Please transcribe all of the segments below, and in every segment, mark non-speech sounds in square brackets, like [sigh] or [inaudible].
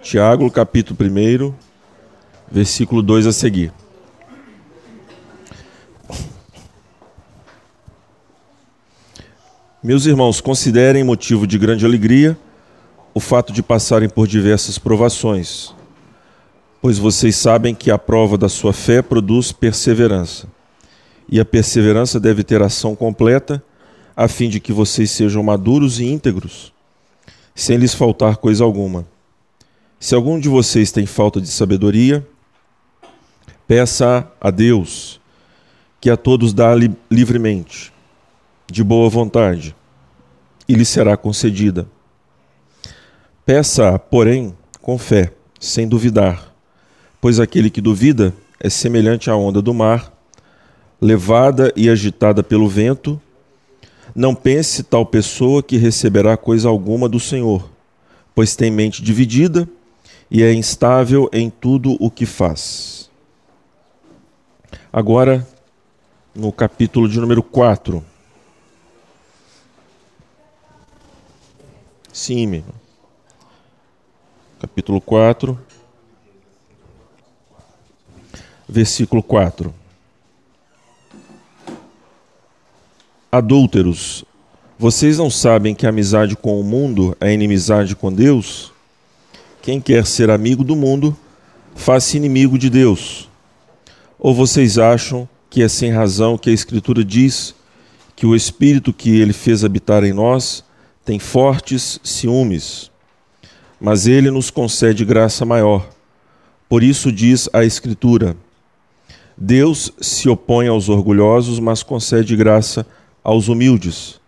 Tiago, capítulo 1, versículo 2 a seguir. Meus irmãos, considerem motivo de grande alegria o fato de passarem por diversas provações, pois vocês sabem que a prova da sua fé produz perseverança. E a perseverança deve ter ação completa, a fim de que vocês sejam maduros e íntegros, sem lhes faltar coisa alguma. Se algum de vocês tem falta de sabedoria, peça a Deus, que a todos dá li livremente, de boa vontade, e lhe será concedida. Peça, porém, com fé, sem duvidar, pois aquele que duvida é semelhante à onda do mar, levada e agitada pelo vento. Não pense tal pessoa que receberá coisa alguma do Senhor, pois tem mente dividida e é instável em tudo o que faz. Agora, no capítulo de número 4. Sim, meu. Capítulo 4, versículo 4. Adúlteros, vocês não sabem que a amizade com o mundo é inimizade com Deus? Quem quer ser amigo do mundo, faz-se inimigo de Deus. Ou vocês acham que é sem razão que a Escritura diz que o Espírito que ele fez habitar em nós tem fortes ciúmes? Mas ele nos concede graça maior. Por isso diz a Escritura: Deus se opõe aos orgulhosos, mas concede graça aos humildes.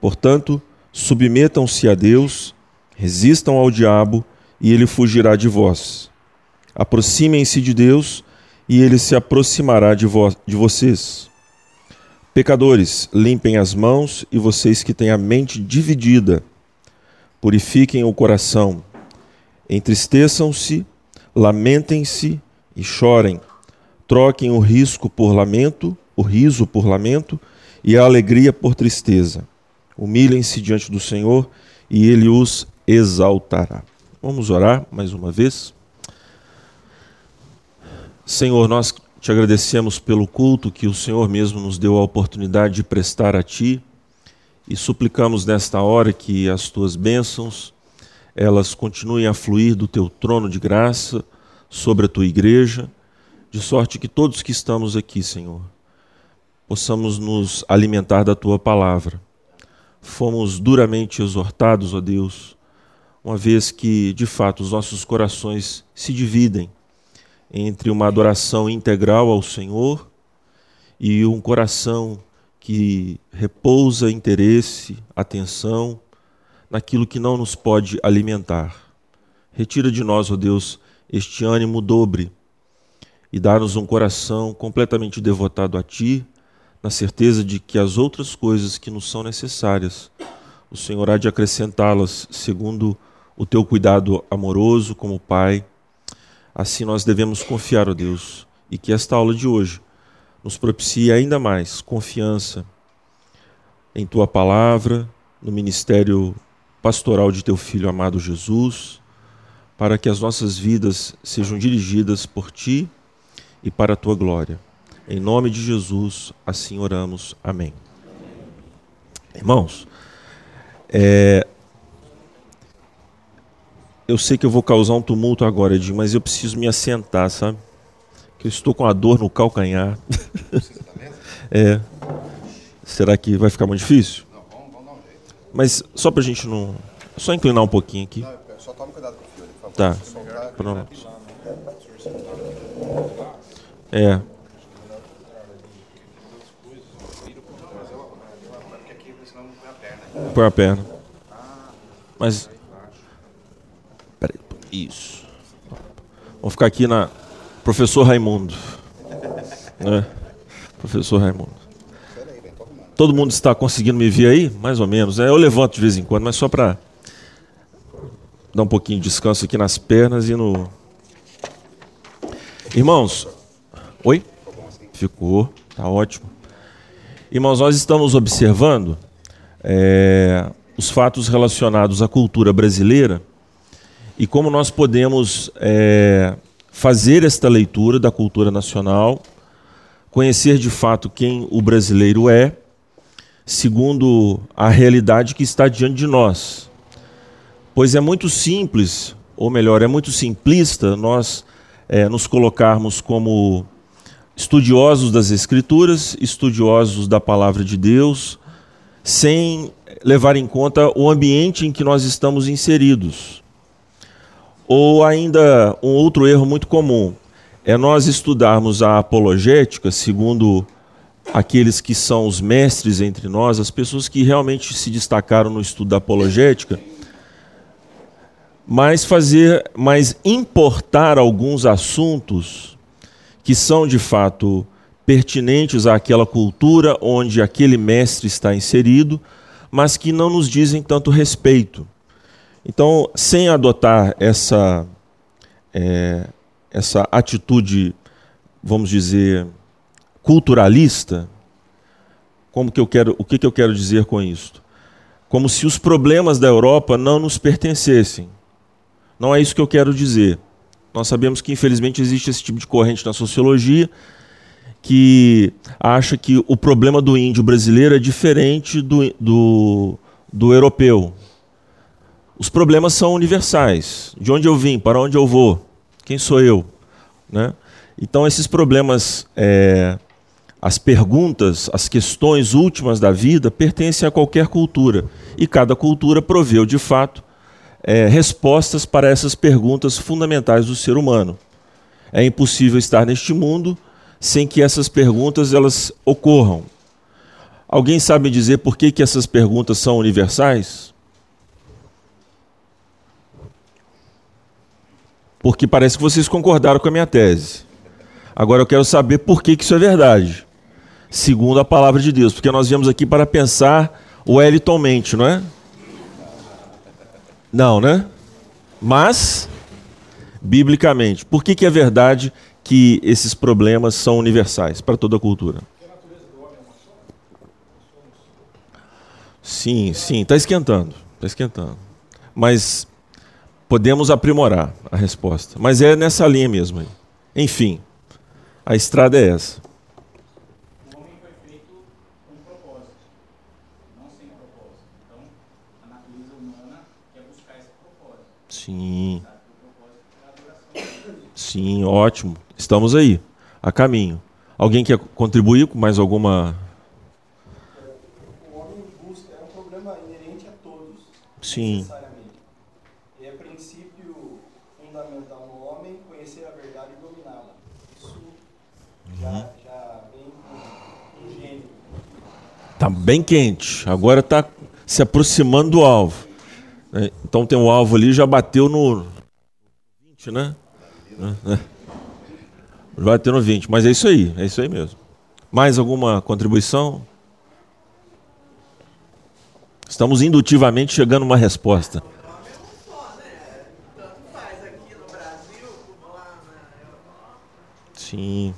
Portanto, submetam-se a Deus, resistam ao diabo e ele fugirá de vós. Aproximem-se de Deus e ele se aproximará de, vo de vocês. Pecadores, limpem as mãos e vocês que têm a mente dividida, purifiquem o coração. Entristeçam-se, lamentem-se e chorem. Troquem o risco por lamento, o riso por lamento e a alegria por tristeza. Humilhem-se diante do Senhor e ele os exaltará. Vamos orar mais uma vez. Senhor, nós te agradecemos pelo culto que o Senhor mesmo nos deu a oportunidade de prestar a Ti e suplicamos nesta hora que as Tuas bênçãos elas continuem a fluir do Teu trono de graça sobre a Tua igreja, de sorte que todos que estamos aqui, Senhor, possamos nos alimentar da Tua palavra. Fomos duramente exortados, ó Deus, uma vez que, de fato, os nossos corações se dividem entre uma adoração integral ao Senhor e um coração que repousa interesse, atenção naquilo que não nos pode alimentar. Retira de nós, ó Deus, este ânimo dobre e dá-nos um coração completamente devotado a Ti, na certeza de que as outras coisas que nos são necessárias, o Senhor há de acrescentá-las segundo o teu cuidado amoroso como Pai. Assim nós devemos confiar, ó Deus, e que esta aula de hoje nos propicie ainda mais confiança em tua palavra, no ministério pastoral de teu filho amado Jesus, para que as nossas vidas sejam dirigidas por ti e para a tua glória. Em nome de Jesus, assim oramos. Amém. Irmãos, é, eu sei que eu vou causar um tumulto agora, Edinho, mas eu preciso me assentar, sabe? Que eu estou com a dor no calcanhar. é. Será que vai ficar muito difícil? Não, vamos, vamos dar um jeito. Mas só pra gente não. Só inclinar um pouquinho aqui. Não, só toma cuidado com o fio, por favor. Tá. Pronto. É. Põe a perna. Mas isso. Vamos ficar aqui na. Professor Raimundo. Né? Professor Raimundo. Todo mundo está conseguindo me ver aí? Mais ou menos. É, eu levanto de vez em quando, mas só para dar um pouquinho de descanso aqui nas pernas e no. Irmãos, oi? Ficou, tá ótimo. Irmãos, nós estamos observando é, os fatos relacionados à cultura brasileira e como nós podemos é, fazer esta leitura da cultura nacional, conhecer de fato quem o brasileiro é, segundo a realidade que está diante de nós. Pois é muito simples, ou melhor, é muito simplista nós é, nos colocarmos como estudiosos das Escrituras, estudiosos da palavra de Deus, sem levar em conta o ambiente em que nós estamos inseridos. Ou ainda um outro erro muito comum é nós estudarmos a apologética segundo aqueles que são os mestres entre nós, as pessoas que realmente se destacaram no estudo da apologética, mas fazer, mas importar alguns assuntos que são de fato pertinentes àquela cultura onde aquele mestre está inserido, mas que não nos dizem tanto respeito. Então, sem adotar essa, é, essa atitude, vamos dizer, culturalista, como que eu quero, o que, que eu quero dizer com isso? Como se os problemas da Europa não nos pertencessem. Não é isso que eu quero dizer. Nós sabemos que, infelizmente, existe esse tipo de corrente na sociologia que acha que o problema do índio brasileiro é diferente do, do, do europeu. Os problemas são universais. De onde eu vim, para onde eu vou, quem sou eu? Né? Então, esses problemas, é, as perguntas, as questões últimas da vida pertencem a qualquer cultura. E cada cultura proveu, de fato, é, respostas para essas perguntas fundamentais do ser humano. É impossível estar neste mundo sem que essas perguntas elas ocorram. Alguém sabe dizer por que, que essas perguntas são universais? Porque parece que vocês concordaram com a minha tese. Agora eu quero saber por que, que isso é verdade. Segundo a palavra de Deus. Porque nós viemos aqui para pensar o Eliton mente, não é? Não, né? Mas, biblicamente, por que, que é verdade que esses problemas são universais para toda a cultura. Sim, sim, está esquentando, está esquentando. Mas podemos aprimorar a resposta. Mas é nessa linha mesmo. Aí. Enfim, a estrada é essa. O homem foi feito com um propósito, não sem propósito. Então, a natureza humana quer buscar esse propósito. Sim. Sim, ótimo. Estamos aí, a caminho. Alguém quer contribuir com mais alguma. O homem busca, é um problema inerente a todos. Sim. E é princípio fundamental no homem conhecer a verdade e dominá-la. Isso já, uhum. já vem com gênio. Está bem quente. Agora está se aproximando do alvo. Né? Então tem um alvo ali, já bateu no 20, né? É. Vai ter no 20, mas é isso aí, é isso aí mesmo. Mais alguma contribuição? Estamos indutivamente chegando a uma resposta. Sim.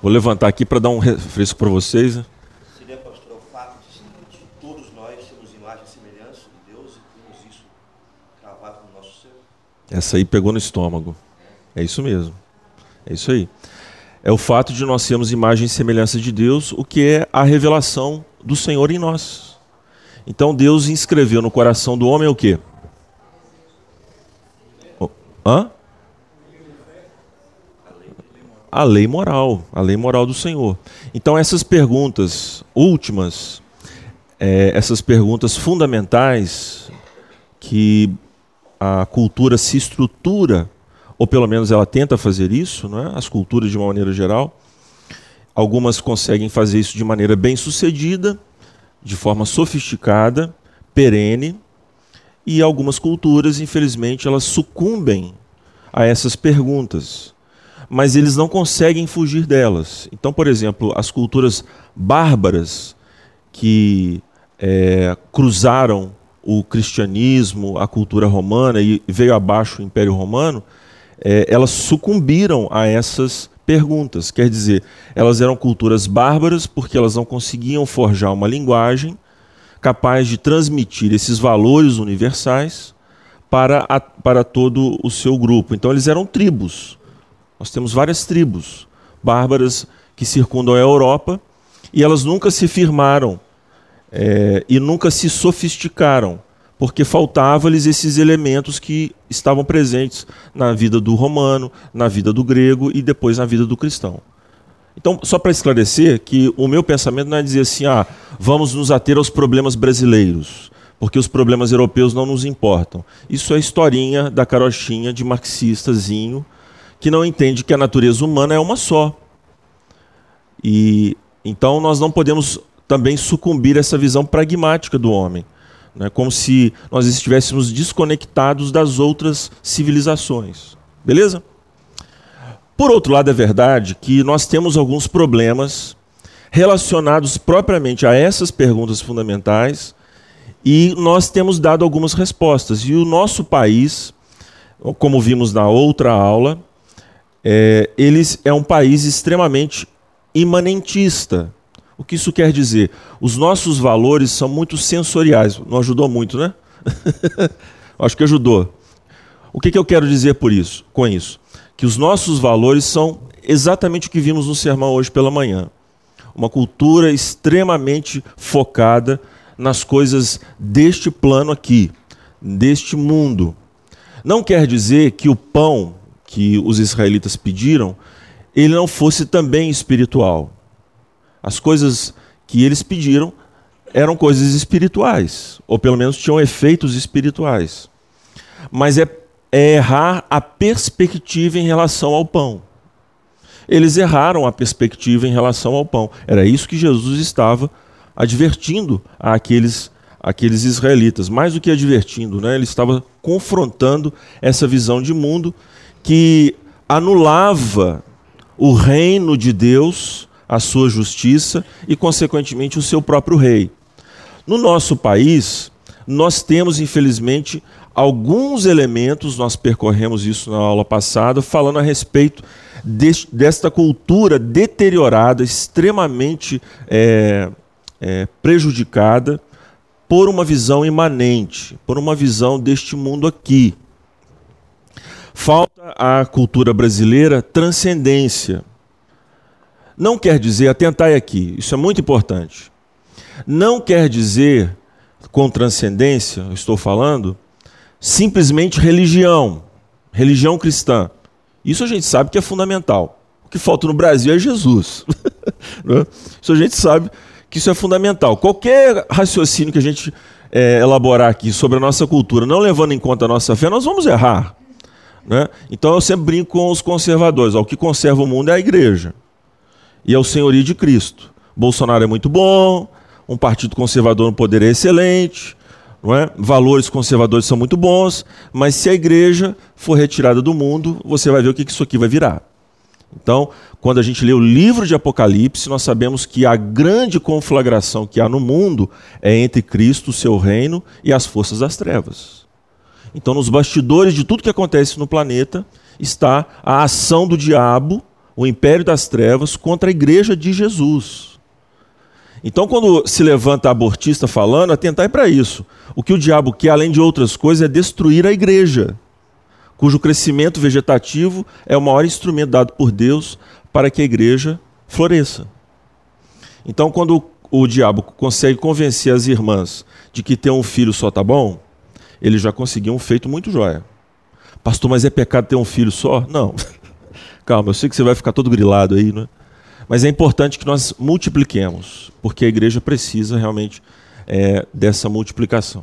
Vou levantar aqui para dar um refresco para vocês. Né? Seria, pastor, o fato de todos nós sermos imagem e semelhança de Deus e temos isso cravado no nosso ser? Essa aí pegou no estômago. É isso mesmo. É isso aí. É o fato de nós sermos imagem e semelhança de Deus, o que é a revelação do Senhor em nós. Então Deus inscreveu no coração do homem o quê? Hã? A lei moral, a lei moral do Senhor. Então essas perguntas últimas, é, essas perguntas fundamentais que a cultura se estrutura ou pelo menos ela tenta fazer isso, né? as culturas de uma maneira geral. Algumas conseguem fazer isso de maneira bem sucedida, de forma sofisticada, perene, e algumas culturas, infelizmente, elas sucumbem a essas perguntas, mas eles não conseguem fugir delas. Então, por exemplo, as culturas bárbaras que é, cruzaram o cristianismo, a cultura romana e veio abaixo o Império Romano, é, elas sucumbiram a essas perguntas. Quer dizer, elas eram culturas bárbaras porque elas não conseguiam forjar uma linguagem capaz de transmitir esses valores universais para, a, para todo o seu grupo. Então eles eram tribos. Nós temos várias tribos bárbaras que circundam a Europa e elas nunca se firmaram é, e nunca se sofisticaram, porque faltavam-lhes esses elementos que estavam presentes na vida do romano, na vida do grego e depois na vida do cristão. Então, só para esclarecer que o meu pensamento não é dizer assim, ah, vamos nos ater aos problemas brasileiros, porque os problemas europeus não nos importam. Isso é historinha da carochinha de marxistazinho que não entende que a natureza humana é uma só. E então nós não podemos também sucumbir a essa visão pragmática do homem, né? como se nós estivéssemos desconectados das outras civilizações. Beleza? Por outro lado, é verdade que nós temos alguns problemas relacionados propriamente a essas perguntas fundamentais e nós temos dado algumas respostas. E o nosso país, como vimos na outra aula, é, eles é um país extremamente imanentista. O que isso quer dizer? Os nossos valores são muito sensoriais. Não ajudou muito, né? [laughs] Acho que ajudou. O que, que eu quero dizer por isso, com isso? Que os nossos valores são exatamente o que vimos no sermão hoje pela manhã. Uma cultura extremamente focada nas coisas deste plano aqui, deste mundo. Não quer dizer que o pão que os israelitas pediram ele não fosse também espiritual. As coisas que eles pediram eram coisas espirituais, ou pelo menos tinham efeitos espirituais. Mas é, é errar a perspectiva em relação ao pão. Eles erraram a perspectiva em relação ao pão. Era isso que Jesus estava advertindo àqueles, àqueles israelitas. Mais do que advertindo, né? ele estava confrontando essa visão de mundo que anulava o reino de Deus, a sua justiça e, consequentemente, o seu próprio rei. No nosso país, nós temos, infelizmente, alguns elementos, nós percorremos isso na aula passada, falando a respeito desta cultura deteriorada, extremamente é, é, prejudicada por uma visão imanente, por uma visão deste mundo aqui. Falta à cultura brasileira transcendência. Não quer dizer, atentai aqui, isso é muito importante. Não quer dizer, com transcendência, estou falando, simplesmente religião, religião cristã. Isso a gente sabe que é fundamental. O que falta no Brasil é Jesus. [laughs] Né? isso a gente sabe que isso é fundamental. Qualquer raciocínio que a gente é, elaborar aqui sobre a nossa cultura, não levando em conta a nossa fé, nós vamos errar. Né? Então eu sempre brinco com os conservadores: ó, o que conserva o mundo é a igreja e é o senhorio de Cristo. Bolsonaro é muito bom, um partido conservador no poder é excelente, não é? valores conservadores são muito bons, mas se a igreja for retirada do mundo, você vai ver o que isso aqui vai virar. Então, quando a gente lê o livro de Apocalipse, nós sabemos que a grande conflagração que há no mundo é entre Cristo, o seu reino, e as forças das trevas. Então, nos bastidores de tudo que acontece no planeta está a ação do diabo, o império das trevas, contra a igreja de Jesus. Então, quando se levanta abortista falando, atentai para isso. O que o diabo quer, além de outras coisas, é destruir a igreja, cujo crescimento vegetativo é o maior instrumento dado por Deus para que a igreja floresça. Então, quando o diabo consegue convencer as irmãs de que ter um filho só tá bom, ele já conseguiu um feito muito jóia. Pastor, mas é pecado ter um filho só? Não. [laughs] Calma, eu sei que você vai ficar todo grilado aí, né? Mas é importante que nós multipliquemos, porque a igreja precisa realmente é, dessa multiplicação.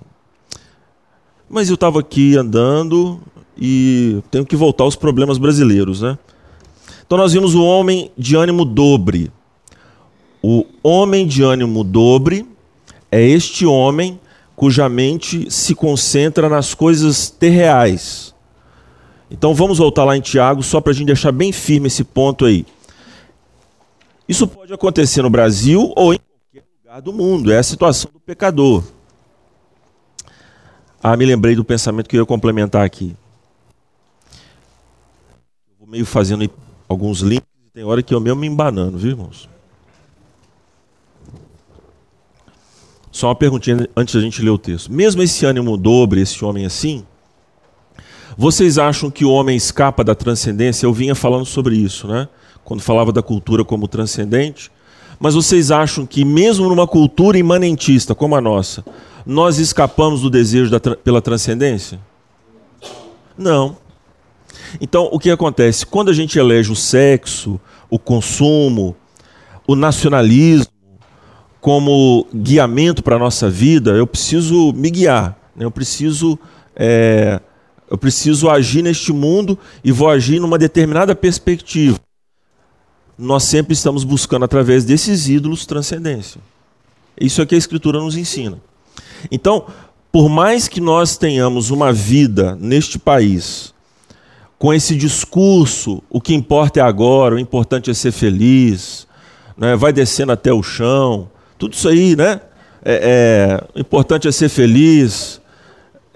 Mas eu estava aqui andando e tenho que voltar aos problemas brasileiros, né? Então nós vimos o homem de ânimo dobre. O homem de ânimo dobre é este homem cuja mente se concentra nas coisas terreais. Então vamos voltar lá em Tiago, só para a gente deixar bem firme esse ponto aí. Isso pode acontecer no Brasil ou em qualquer lugar do mundo, é a situação do pecador. Ah, me lembrei do pensamento que eu ia complementar aqui. vou meio fazendo alguns links, tem hora que eu mesmo me embanando, viu, irmãos? Só uma perguntinha antes da gente ler o texto. Mesmo esse ânimo dobre, esse homem assim, Vocês acham que o homem escapa da transcendência? Eu vinha falando sobre isso, né? Quando falava da cultura como transcendente. Mas vocês acham que, mesmo numa cultura imanentista como a nossa, nós escapamos do desejo da, pela transcendência? Não. Então, o que acontece? Quando a gente elege o sexo, o consumo, o nacionalismo como guiamento para a nossa vida, eu preciso me guiar, né? eu, preciso, é, eu preciso agir neste mundo e vou agir numa determinada perspectiva. Nós sempre estamos buscando, através desses ídolos, transcendência. Isso é que a Escritura nos ensina. Então, por mais que nós tenhamos uma vida neste país com esse discurso, o que importa é agora, o importante é ser feliz, né? vai descendo até o chão, tudo isso aí, né? É, é, o importante é ser feliz,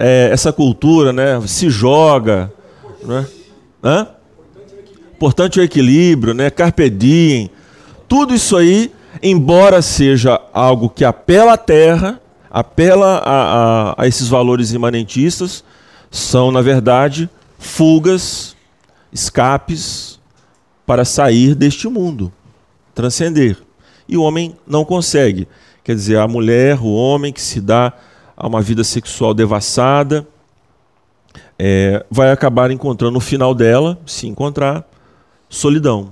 é, essa cultura, né? Se joga, né? Hã? Importante é o equilíbrio, né? Carpe diem. Tudo isso aí, embora seja algo que apela à terra, apela a, a, a esses valores imanentistas, são, na verdade, fugas, escapes para sair deste mundo, transcender. E o homem não consegue. Quer dizer, a mulher, o homem que se dá a uma vida sexual devassada, é, vai acabar encontrando no final dela, se encontrar, solidão,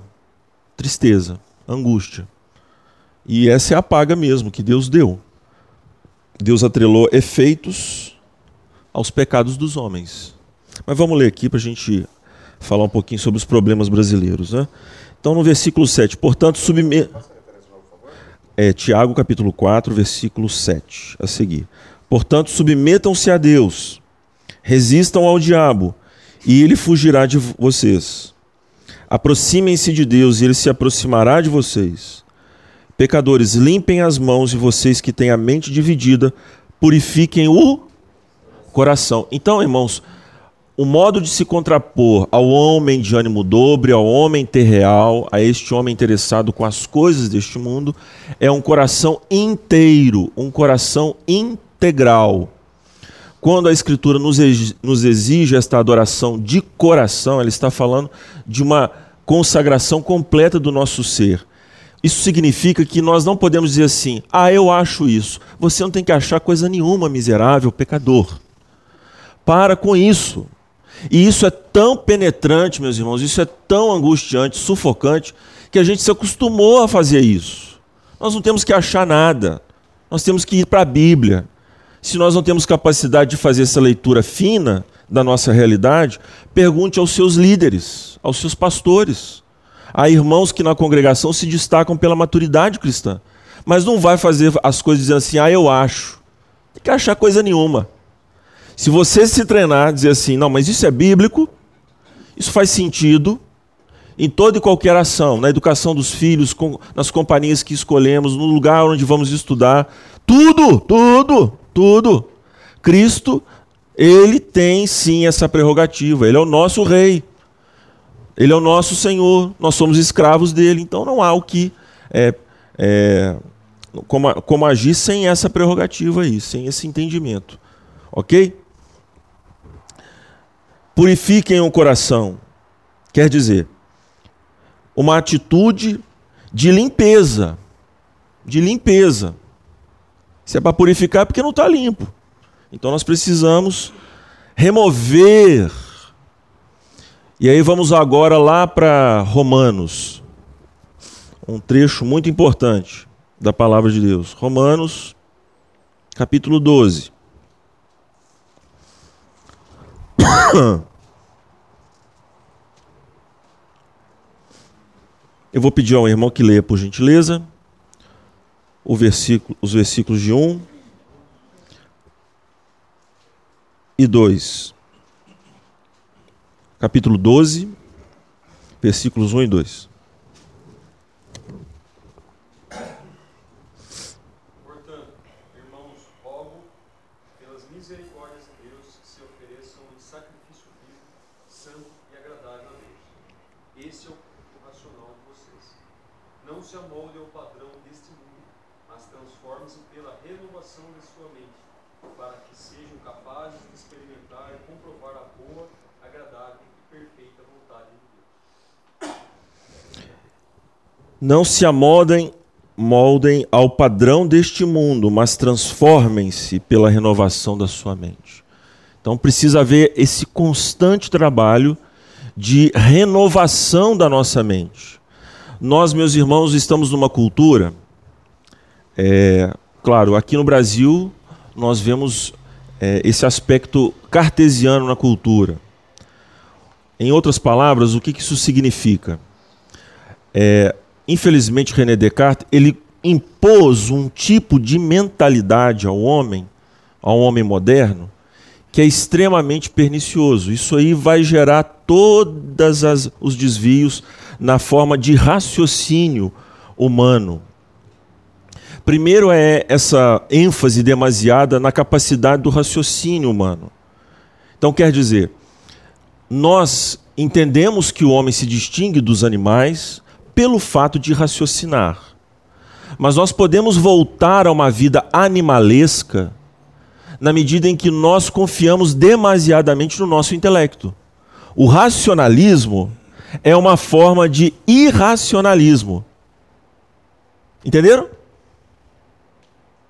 tristeza, angústia. E essa é a paga mesmo que Deus deu. Deus atrelou efeitos aos pecados dos homens. Mas vamos ler aqui para a gente falar um pouquinho sobre os problemas brasileiros. Né? Então, no versículo 7, portanto, subme... É, Tiago capítulo 4, versículo 7, a seguir. Portanto, submetam-se a Deus, resistam ao diabo, e ele fugirá de vocês. Aproximem-se de Deus, e ele se aproximará de vocês. Pecadores, limpem as mãos, e vocês que têm a mente dividida, purifiquem o coração. Então, irmãos, o modo de se contrapor ao homem de ânimo dobre, ao homem terreal, a este homem interessado com as coisas deste mundo, é um coração inteiro, um coração integral. Quando a Escritura nos exige esta adoração de coração, ela está falando de uma consagração completa do nosso ser. Isso significa que nós não podemos dizer assim: ah, eu acho isso. Você não tem que achar coisa nenhuma, miserável, pecador. Para com isso. E isso é tão penetrante, meus irmãos, isso é tão angustiante, sufocante, que a gente se acostumou a fazer isso. Nós não temos que achar nada, nós temos que ir para a Bíblia. Se nós não temos capacidade de fazer essa leitura fina da nossa realidade, pergunte aos seus líderes, aos seus pastores. Há irmãos que na congregação se destacam pela maturidade cristã, mas não vai fazer as coisas dizendo assim, ah, eu acho. Tem que achar coisa nenhuma. Se você se treinar, dizer assim, não, mas isso é bíblico, isso faz sentido em toda e qualquer ação, na educação dos filhos, com, nas companhias que escolhemos, no lugar onde vamos estudar, tudo, tudo, tudo. Cristo, ele tem sim essa prerrogativa, ele é o nosso rei, ele é o nosso Senhor, nós somos escravos dele, então não há o que é, é, como, como agir sem essa prerrogativa aí, sem esse entendimento. Ok? Purifiquem o coração. Quer dizer, uma atitude de limpeza. De limpeza. Se é para purificar, é porque não está limpo. Então nós precisamos remover. E aí vamos agora lá para Romanos. Um trecho muito importante da palavra de Deus. Romanos, capítulo 12. [coughs] Eu vou pedir ao irmão que leia, por gentileza, versículo, os versículos de 1 e 2. Capítulo 12, versículos 1 e 2. para que sejam capazes de experimentar e comprovar a boa, agradável e perfeita vontade de Deus. Não se amodem, moldem ao padrão deste mundo, mas transformem-se pela renovação da sua mente. Então precisa haver esse constante trabalho de renovação da nossa mente. Nós, meus irmãos, estamos numa cultura, é, claro, aqui no Brasil nós vemos é, esse aspecto cartesiano na cultura. Em outras palavras, o que isso significa? É, infelizmente, René Descartes ele impôs um tipo de mentalidade ao homem, ao homem moderno, que é extremamente pernicioso. Isso aí vai gerar todos os desvios na forma de raciocínio humano. Primeiro é essa ênfase demasiada na capacidade do raciocínio humano. Então, quer dizer, nós entendemos que o homem se distingue dos animais pelo fato de raciocinar. Mas nós podemos voltar a uma vida animalesca na medida em que nós confiamos demasiadamente no nosso intelecto. O racionalismo é uma forma de irracionalismo. Entenderam?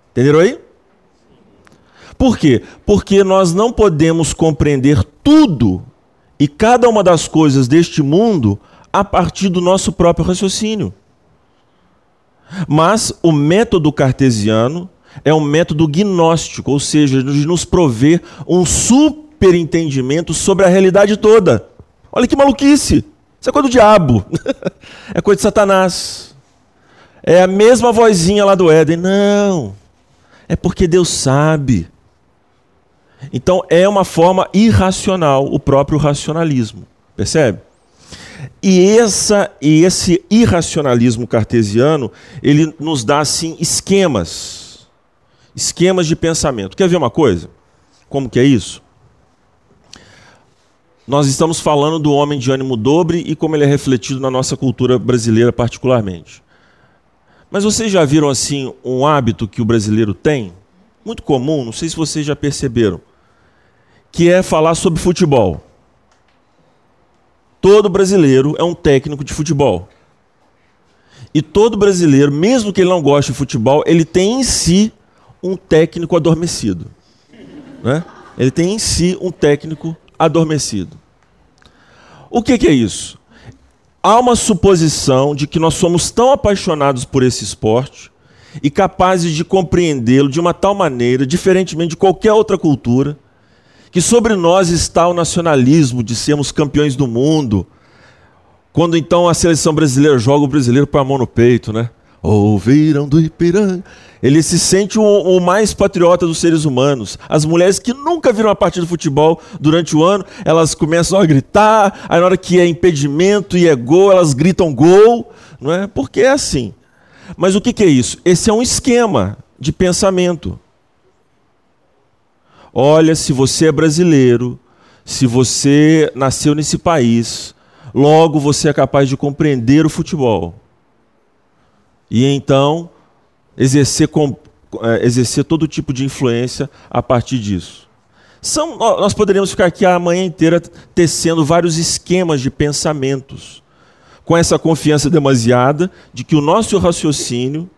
Entenderam aí? Por quê? Porque nós não podemos compreender tudo e cada uma das coisas deste mundo a partir do nosso próprio raciocínio. Mas o método cartesiano é um método gnóstico, ou seja, de nos prover um superentendimento sobre a realidade toda. Olha que maluquice! Isso é coisa do diabo, [laughs] é coisa de Satanás. É a mesma vozinha lá do Éden. Não, é porque Deus sabe. Então é uma forma irracional o próprio racionalismo, percebe? E, essa, e esse irracionalismo cartesiano, ele nos dá assim esquemas, esquemas de pensamento. Quer ver uma coisa? Como que é isso? Nós estamos falando do homem de ânimo dobre e como ele é refletido na nossa cultura brasileira particularmente. Mas vocês já viram assim um hábito que o brasileiro tem, muito comum, não sei se vocês já perceberam, que é falar sobre futebol. Todo brasileiro é um técnico de futebol. E todo brasileiro, mesmo que ele não goste de futebol, ele tem em si um técnico adormecido. Né? Ele tem em si um técnico adormecido. O que, que é isso? há uma suposição de que nós somos tão apaixonados por esse esporte e capazes de compreendê-lo de uma tal maneira, diferentemente de qualquer outra cultura, que sobre nós está o nacionalismo de sermos campeões do mundo. Quando então a seleção brasileira joga o brasileiro para a mão no peito, né? Ouviram do Ipiranga. Ele se sente o, o, mais patriota dos seres humanos. As mulheres que nunca viram uma partida de futebol durante o ano, elas começam a gritar, aí na hora que é impedimento e é gol, elas gritam gol, não é? Porque é assim. Mas o que, que é isso? Esse é um esquema de pensamento. Olha, se você é brasileiro, se você nasceu nesse país, logo você é capaz de compreender o futebol e então exercer, com, é, exercer todo tipo de influência a partir disso. São, nós poderíamos ficar aqui a manhã inteira tecendo vários esquemas de pensamentos, com essa confiança demasiada de que o nosso raciocínio,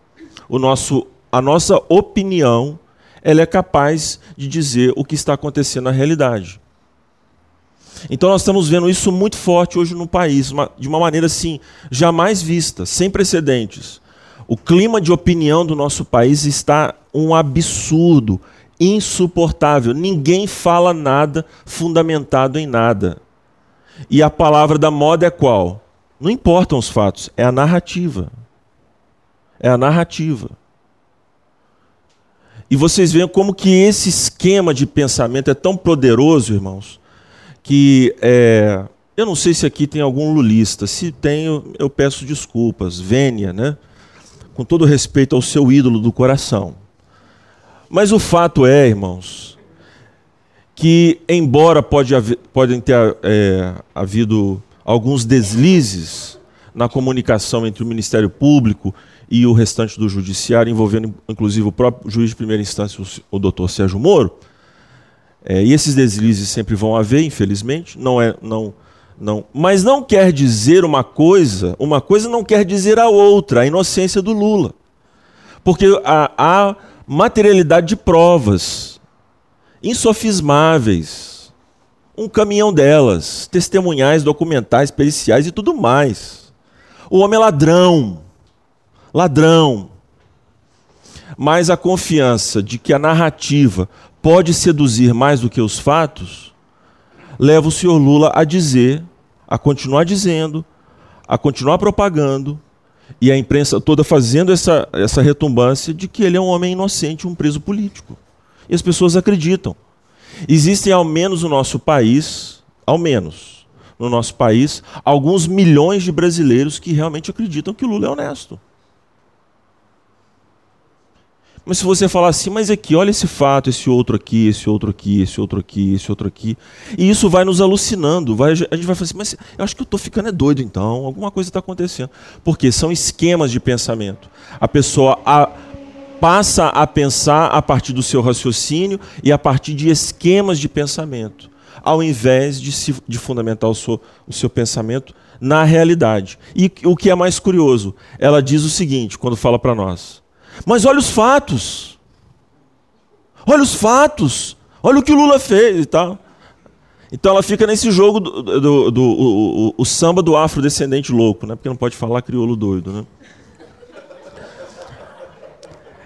o nosso, a nossa opinião, ela é capaz de dizer o que está acontecendo na realidade. Então nós estamos vendo isso muito forte hoje no país, de uma maneira assim, jamais vista, sem precedentes. O clima de opinião do nosso país está um absurdo, insuportável. Ninguém fala nada fundamentado em nada. E a palavra da moda é qual? Não importam os fatos, é a narrativa. É a narrativa. E vocês veem como que esse esquema de pensamento é tão poderoso, irmãos, que é, eu não sei se aqui tem algum lulista. Se tem, eu, eu peço desculpas. Vênia, né? com todo respeito ao seu ídolo do coração. Mas o fato é, irmãos, que embora pode haver, podem ter é, havido alguns deslizes na comunicação entre o Ministério Público e o restante do Judiciário, envolvendo inclusive o próprio juiz de primeira instância, o doutor Sérgio Moro, É, e esses deslizes sempre vão haver, infelizmente. Não é, não, não. Mas não quer dizer uma coisa, uma coisa não quer dizer a outra, a inocência do Lula. Porque há, materialidade de provas insofismáveis, um caminhão delas, testemunhais, documentais, periciais e tudo mais. O homem é ladrão, ladrão. Mas a confiança de que a narrativa pode seduzir mais do que os fatos leva o senhor Lula a dizer, a continuar dizendo, a continuar propagando e a imprensa toda fazendo essa, essa retumbância de que ele é um homem inocente, um preso político. E as pessoas acreditam. Existem, ao menos no nosso país, ao menos no nosso país, alguns milhões de brasileiros que realmente acreditam que o Lula é honesto. Mas se você falar assim, mas aqui, olha esse fato, esse outro aqui, esse outro aqui, esse outro aqui, esse outro aqui, e isso vai nos alucinando, vai, a gente vai falar assim, mas eu acho que eu estou ficando é doido então, alguma coisa está acontecendo. Porque são esquemas de pensamento. A pessoa a, passa a pensar a partir do seu raciocínio e a partir de esquemas de pensamento, ao invés de, se, de fundamentar o seu, o seu pensamento na realidade. E o que é mais curioso, ela diz o seguinte, quando fala para nós, mas olha os fatos. Olha os fatos. Olha o que o Lula fez e tal. Então ela fica nesse jogo do, do, do, do o, o, o, samba do afrodescendente louco, né? Porque não pode falar crioulo doido, né?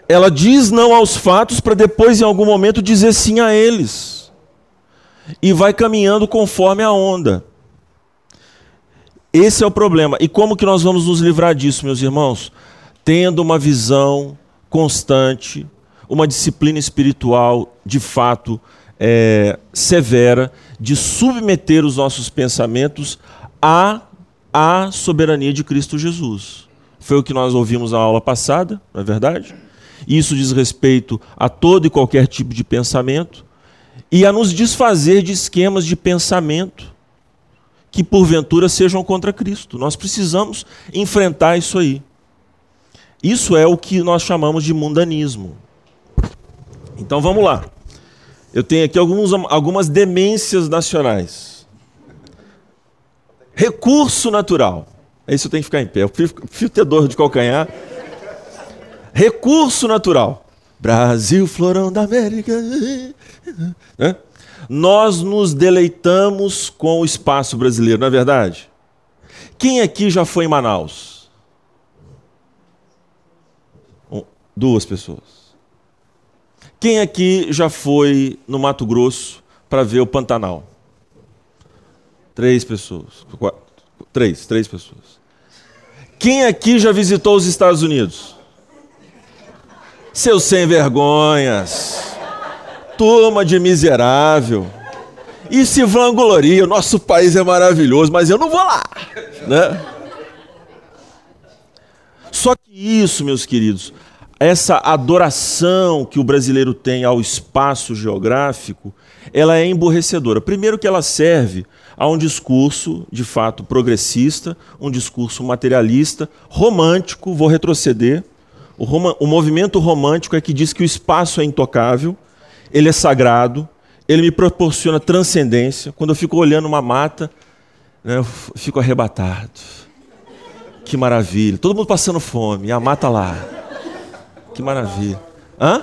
Ela diz não aos fatos para depois, em algum momento, dizer sim a eles. E vai caminhando conforme a onda. Esse é o problema. E como que nós vamos nos livrar disso, meus irmãos? Tendo uma visão constante, uma disciplina espiritual de fato é, severa, de submeter os nossos pensamentos à, à soberania de Cristo Jesus. Foi o que nós ouvimos na aula passada, não é verdade? Isso diz respeito a todo e qualquer tipo de pensamento e a nos desfazer de esquemas de pensamento que porventura sejam contra Cristo. Nós precisamos enfrentar isso aí. Isso é o que nós chamamos de mundanismo. Então vamos lá. Eu tenho aqui alguns, algumas demências nacionais. Recurso natural. É isso eu tenho que ficar em pé. Eu prefiro ter dor de calcanhar. Recurso natural. Brasil, florão da América. Nós nos deleitamos com o espaço brasileiro, não é verdade? Quem aqui já foi em Manaus? Duas pessoas. Quem aqui já foi no Mato Grosso para ver o Pantanal? Três pessoas. Quatro, três, três pessoas. Quem aqui já visitou os Estados Unidos? Seus sem vergonhas. Turma de miserável. E se vangloria, o nosso país é maravilhoso, mas eu não vou lá. Né? Só que isso, meus queridos, essa adoração que o brasileiro tem ao espaço geográfico, ela é emborrecedora. Primeiro que ela serve a um discurso, de fato, progressista, um discurso materialista, romântico, vou retroceder. O, o movimento romântico é que diz que o espaço é intocável, ele é sagrado, ele me proporciona transcendência. Quando eu fico olhando uma mata, né, eu fico arrebatado. Que maravilha. Todo mundo passando fome, e a mata lá. Que maravilha. Hã?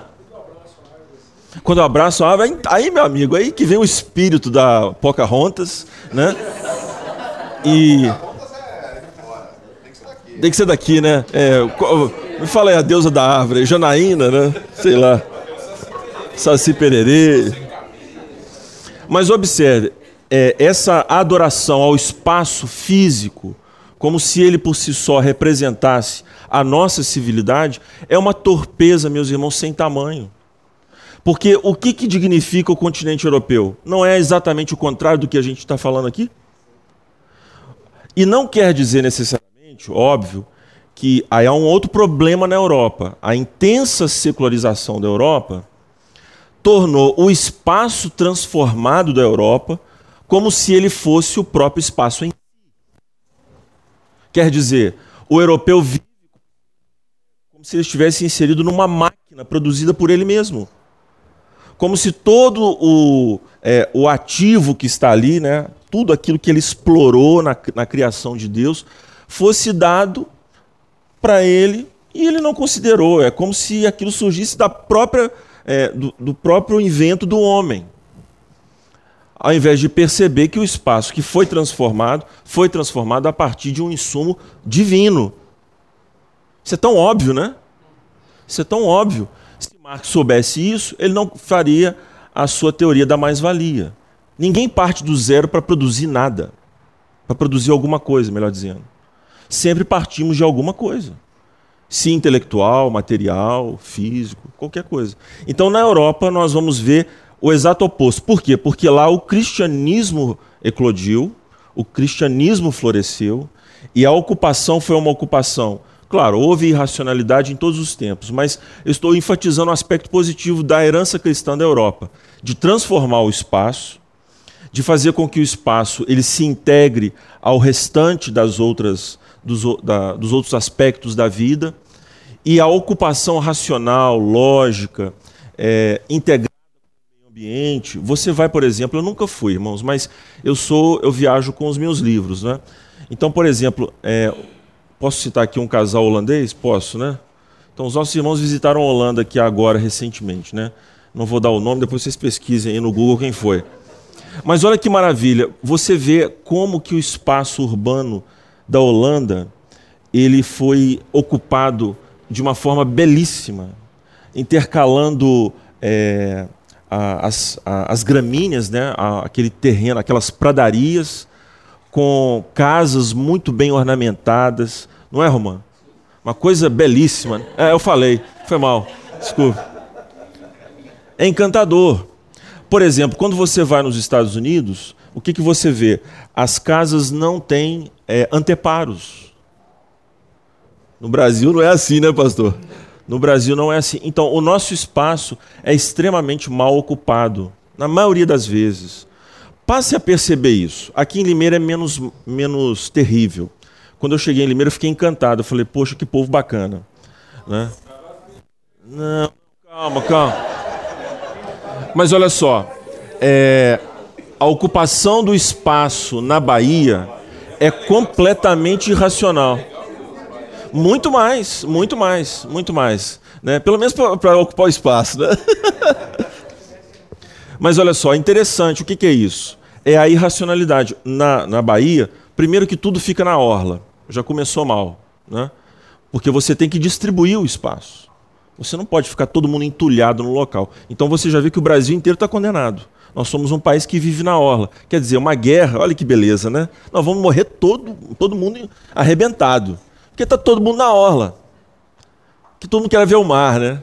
Quando eu abraço a árvore, aí, meu amigo, aí que vem o espírito da Pocahontas, né? E. Tem que ser daqui, né? É, me fala aí a deusa da árvore, Janaína, né? Sei lá. Saci Pererê. Mas observe, é, essa adoração ao espaço físico, como se ele por si só representasse a nossa civilidade, é uma torpeza, meus irmãos, sem tamanho. Porque o que, que dignifica o continente europeu? Não é exatamente o contrário do que a gente está falando aqui? E não quer dizer necessariamente, óbvio, que aí há um outro problema na Europa. A intensa secularização da Europa tornou o espaço transformado da Europa como se ele fosse o próprio espaço em. Quer dizer, o europeu vive como se ele estivesse inserido numa máquina produzida por ele mesmo. como se todo o, é, o ativo que está ali, né, tudo aquilo que ele explorou na, na criação de Deus, fosse dado para ele e ele não considerou. É como se aquilo surgisse da própria, é, do, do próprio invento do homem. Ao invés de perceber que o espaço que foi transformado foi transformado a partir de um insumo divino. Isso é tão óbvio, né? Isso é tão óbvio. Se Marx soubesse isso, ele não faria a sua teoria da mais-valia. Ninguém parte do zero para produzir nada, para produzir alguma coisa, melhor dizendo. Sempre partimos de alguma coisa se intelectual, material, físico, qualquer coisa. Então, na Europa, nós vamos ver o exato oposto. Por quê? Porque lá o cristianismo eclodiu, o cristianismo floresceu, e a ocupação foi uma ocupação. Claro, houve irracionalidade em todos os tempos, mas eu estou enfatizando o aspecto positivo da herança cristã da Europa, de transformar o espaço, de fazer com que o espaço ele se integre ao restante das outras dos, da, dos outros aspectos da vida e a ocupação racional, lógica, é, integrada ambiente. Você vai, por exemplo, eu nunca fui, irmãos, mas eu sou, eu viajo com os meus livros, né? Então, por exemplo, é, posso citar aqui um casal holandês? Posso, né? Então, os nossos irmãos visitaram a Holanda aqui agora, recentemente, né? Não vou dar o nome, depois vocês pesquisem aí no Google quem foi. Mas olha que maravilha, você vê como que o espaço urbano da Holanda ele foi ocupado de uma forma belíssima, intercalando é, as, as gramíneas, né, aquele terreno, aquelas pradarias, com casas muito bem ornamentadas. Não é, Romã? Uma coisa belíssima. É, eu falei, foi mal, desculpa. É encantador. Por exemplo, quando você vai nos Estados Unidos, o que, que você vê? As casas não têm é, anteparos. No Brasil não é assim, né, pastor? No Brasil não é assim. Então, o nosso espaço é extremamente mal ocupado, na maioria das vezes. Passe a perceber isso. Aqui em Limeira é menos, menos terrível. Quando eu cheguei em Limeira, eu fiquei encantado. Eu falei, poxa, que povo bacana. Né? Não, calma, calma. Mas olha só, é, a ocupação do espaço na Bahia é completamente irracional. Muito mais, muito mais, muito mais. Né? Pelo menos para ocupar o espaço. Né? [laughs] Mas olha só, interessante, o que, que é isso? É a irracionalidade. Na, na Bahia, primeiro que tudo fica na orla. Já começou mal. Né? Porque você tem que distribuir o espaço. Você não pode ficar todo mundo entulhado no local. Então você já vê que o Brasil inteiro está condenado. Nós somos um país que vive na orla. Quer dizer, uma guerra, olha que beleza, né? Nós vamos morrer todo, todo mundo arrebentado. Porque está todo mundo na orla. Que todo mundo quer ver o mar, né?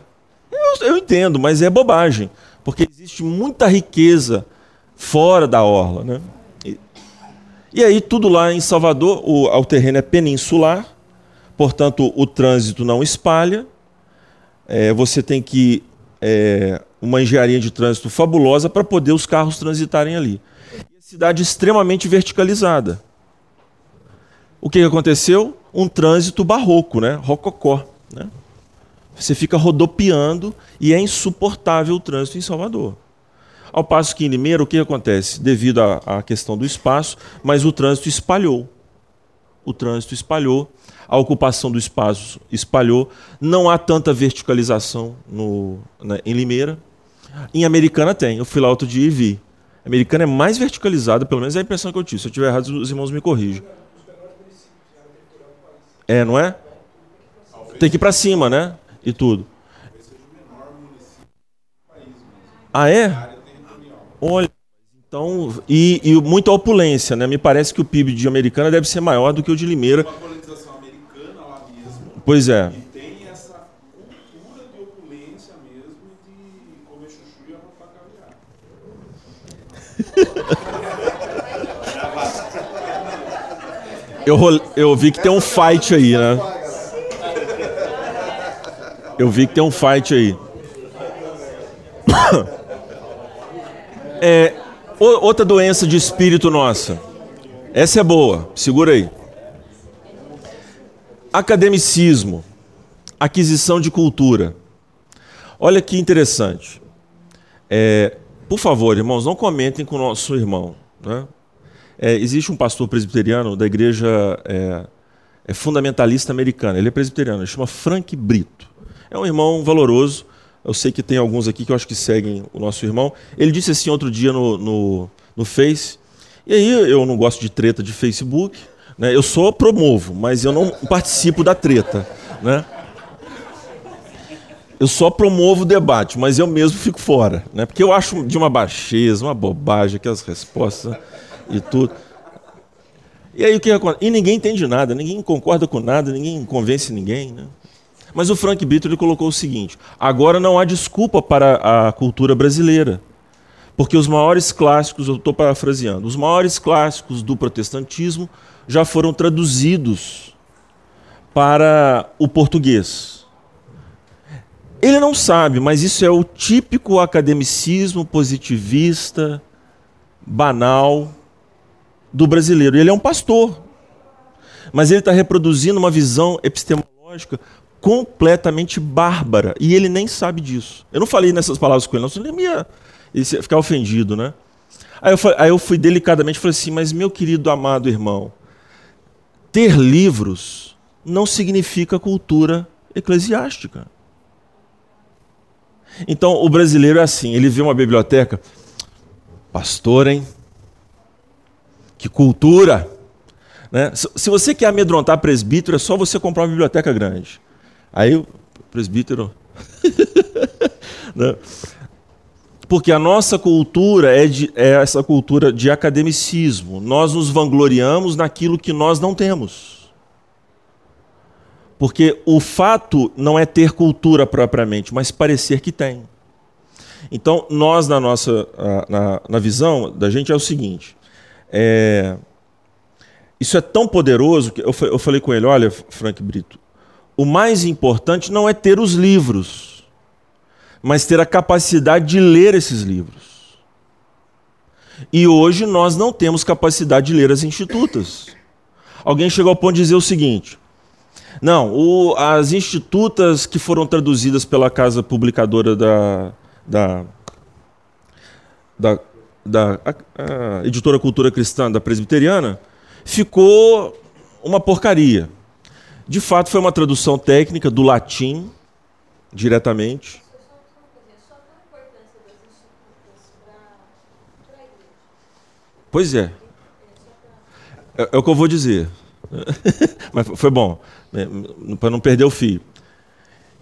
Eu, eu entendo, mas é bobagem. Porque existe muita riqueza fora da orla, né? E, e aí tudo lá em Salvador, o, o terreno é peninsular, portanto o trânsito não espalha. É, você tem que é, uma engenharia de trânsito fabulosa para poder os carros transitarem ali. E a cidade extremamente verticalizada. O que aconteceu? Um trânsito barroco, né? rococó. Né? Você fica rodopiando e é insuportável o trânsito em Salvador. Ao passo que em Limeira, o que acontece? Devido à, questão do espaço, mas o trânsito espalhou. O trânsito espalhou, a ocupação do espaço espalhou, não há tanta verticalização no, né, em Limeira. Em Americana tem, eu fui lá outro dia e vi. Americana é mais verticalizada, pelo menos é a impressão que eu tive. Se eu estiver errado, os irmãos me corrijam. É, não é? Tem que ir para cima, né? E tudo. Ah, é? Olha, então, e, e muita opulência, né? Me parece que o PIB de Americana deve ser maior do que o de Limeira. Uma colonização americana lá mesmo. Pois é. E tem essa cultura de opulência mesmo de comer chuchu e arrotar caviar. [laughs] Eu, eu vi que tem um fight aí, né? Eu vi que tem um fight aí. [coughs] É, outra doença de espírito nossa. Essa é boa, segura aí. Academicismo, aquisição de cultura. Olha que interessante. É, por favor, irmãos, não comentem com o nosso irmão. Né? É, existe um pastor presbiteriano da igreja é, é fundamentalista americana. Ele é presbiteriano, ele chama Frank Brito. É um irmão valoroso. Eu sei que tem alguns aqui que eu acho que seguem o nosso irmão. Ele disse assim outro dia no, no, no Face. E aí eu não gosto de treta de Facebook. Né? Eu só promovo, mas eu não participo da treta. Né? Eu só promovo o debate, mas eu mesmo fico fora. Né? Porque eu acho de uma baixeza, uma bobagem, aquelas respostas e tudo. E aí o que acontece? E ninguém entende nada, ninguém concorda com nada, ninguém convence ninguém. Né? Mas o Frank Brito ele colocou o seguinte: agora não há desculpa para a cultura brasileira. Porque os maiores clássicos, eu estou parafraseando, os maiores clássicos do protestantismo já foram traduzidos para o português. Ele não sabe, mas isso é o típico academicismo positivista, banal do brasileiro. Ele é um pastor, mas ele está reproduzindo uma visão epistemológica completamente bárbara e ele nem sabe disso. Eu não falei nessas palavras com ele, não, ele ia, ia ficar ofendido, né? Aí eu, aí eu fui delicadamente falei assim, mas meu querido amado irmão, ter livros não significa cultura eclesiástica. Então, o brasileiro é assim: ele vê uma biblioteca, pastor, hein? Que cultura! Né? Se você quer amedrontar presbítero, é só você comprar uma biblioteca grande. Aí o presbítero. [laughs] né? Porque a nossa cultura é, de, é essa cultura de academicismo. Nós nos vangloriamos naquilo que nós não temos. Porque o fato não é ter cultura propriamente, mas parecer que tem. Então, nós, na nossa na, na visão da gente, é o seguinte: é, isso é tão poderoso que eu, eu falei com ele: olha, Frank Brito, o mais importante não é ter os livros, mas ter a capacidade de ler esses livros. E hoje nós não temos capacidade de ler as institutas. Alguém chegou ao ponto de dizer o seguinte: não, o, as institutas que foram traduzidas pela casa publicadora da, da, da, da a, a editora Cultura Cristã da Presbiteriana ficou uma porcaria. De fato, foi uma tradução técnica do latim, diretamente. Pois é. É, é o que eu vou dizer. [laughs] Mas foi bom né, para não perder o fio.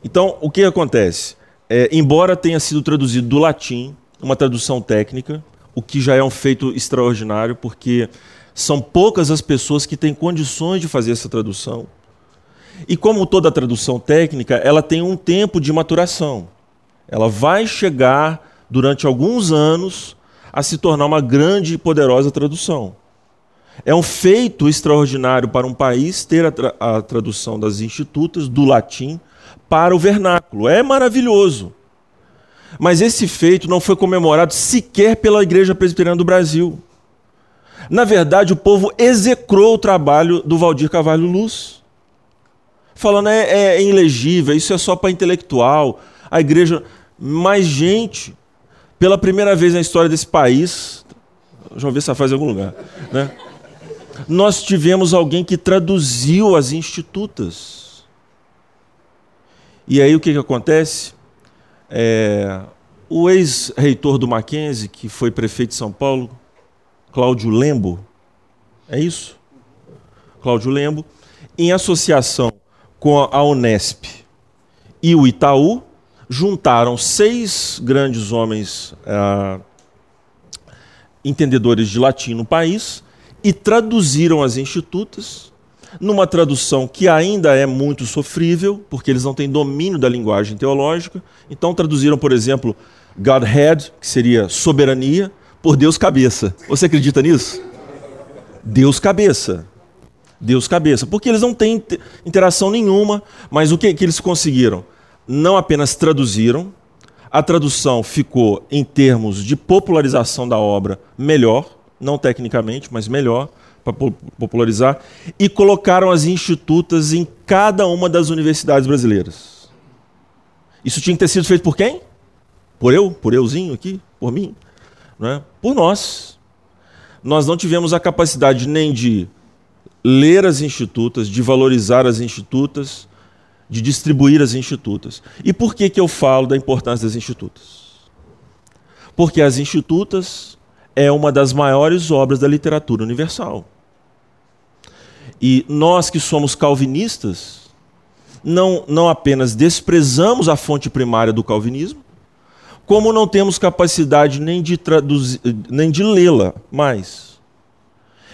Então, o que acontece? É, embora tenha sido traduzido do latim, uma tradução técnica, o que já é um feito extraordinário, porque são poucas as pessoas que têm condições de fazer essa tradução. E como toda tradução técnica, ela tem um tempo de maturação. Ela vai chegar durante alguns anos a se tornar uma grande e poderosa tradução. É um feito extraordinário para um país ter a, tra a tradução das institutas do latim para o vernáculo. É maravilhoso. Mas esse feito não foi comemorado sequer pela Igreja Presbiteriana do Brasil. Na verdade, o povo execrou o trabalho do Valdir Carvalho Luz. Falando, é, é, é ilegível, isso é só para intelectual. A igreja. Mas, gente, pela primeira vez na história desse país, já ouvi essa frase em algum lugar, né? nós tivemos alguém que traduziu as institutas. E aí o que, que acontece? É, o ex-reitor do Mackenzie, que foi prefeito de São Paulo, Cláudio Lembo, é isso? Cláudio Lembo, em associação com a Unesp e o Itaú, juntaram seis grandes homens ah, entendedores de latim no país e traduziram as institutas numa tradução que ainda é muito sofrível, porque eles não têm domínio da linguagem teológica. Então traduziram, por exemplo, Godhead, que seria soberania, por Deus cabeça. Você acredita nisso? Deus cabeça. Deus cabeça. Porque eles não têm interação nenhuma, mas o que, que eles conseguiram? Não apenas traduziram, a tradução ficou, em termos de popularização da obra, melhor não tecnicamente, mas melhor, para popularizar, e colocaram as institutas em cada uma das universidades brasileiras. Isso tinha que ter sido feito por quem? Por eu? Por euzinho aqui? Por mim? Né? Por nós. Nós não tivemos a capacidade nem de ler as institutas, de valorizar as institutas, de distribuir as institutas. E por que, que eu falo da importância das institutas? Porque as institutas é uma das maiores obras da literatura universal. E nós que somos calvinistas, não, não apenas desprezamos a fonte primária do calvinismo, como não temos capacidade nem de, traduzir, nem de lê-la mais.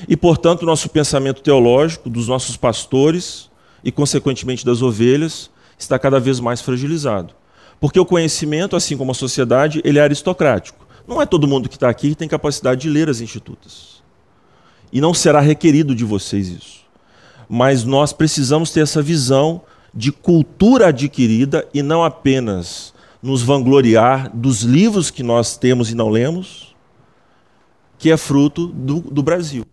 E, portanto, nosso pensamento teológico dos nossos pastores e, consequentemente, das ovelhas está cada vez mais fragilizado. Porque o conhecimento, assim como a sociedade, ele é aristocrático. Não é todo mundo que está aqui que tem capacidade de ler as institutas. E não será requerido de vocês isso. Mas nós precisamos ter essa visão de cultura adquirida e não apenas nos vangloriar dos livros que nós temos e não lemos, que é fruto do, do Brasil.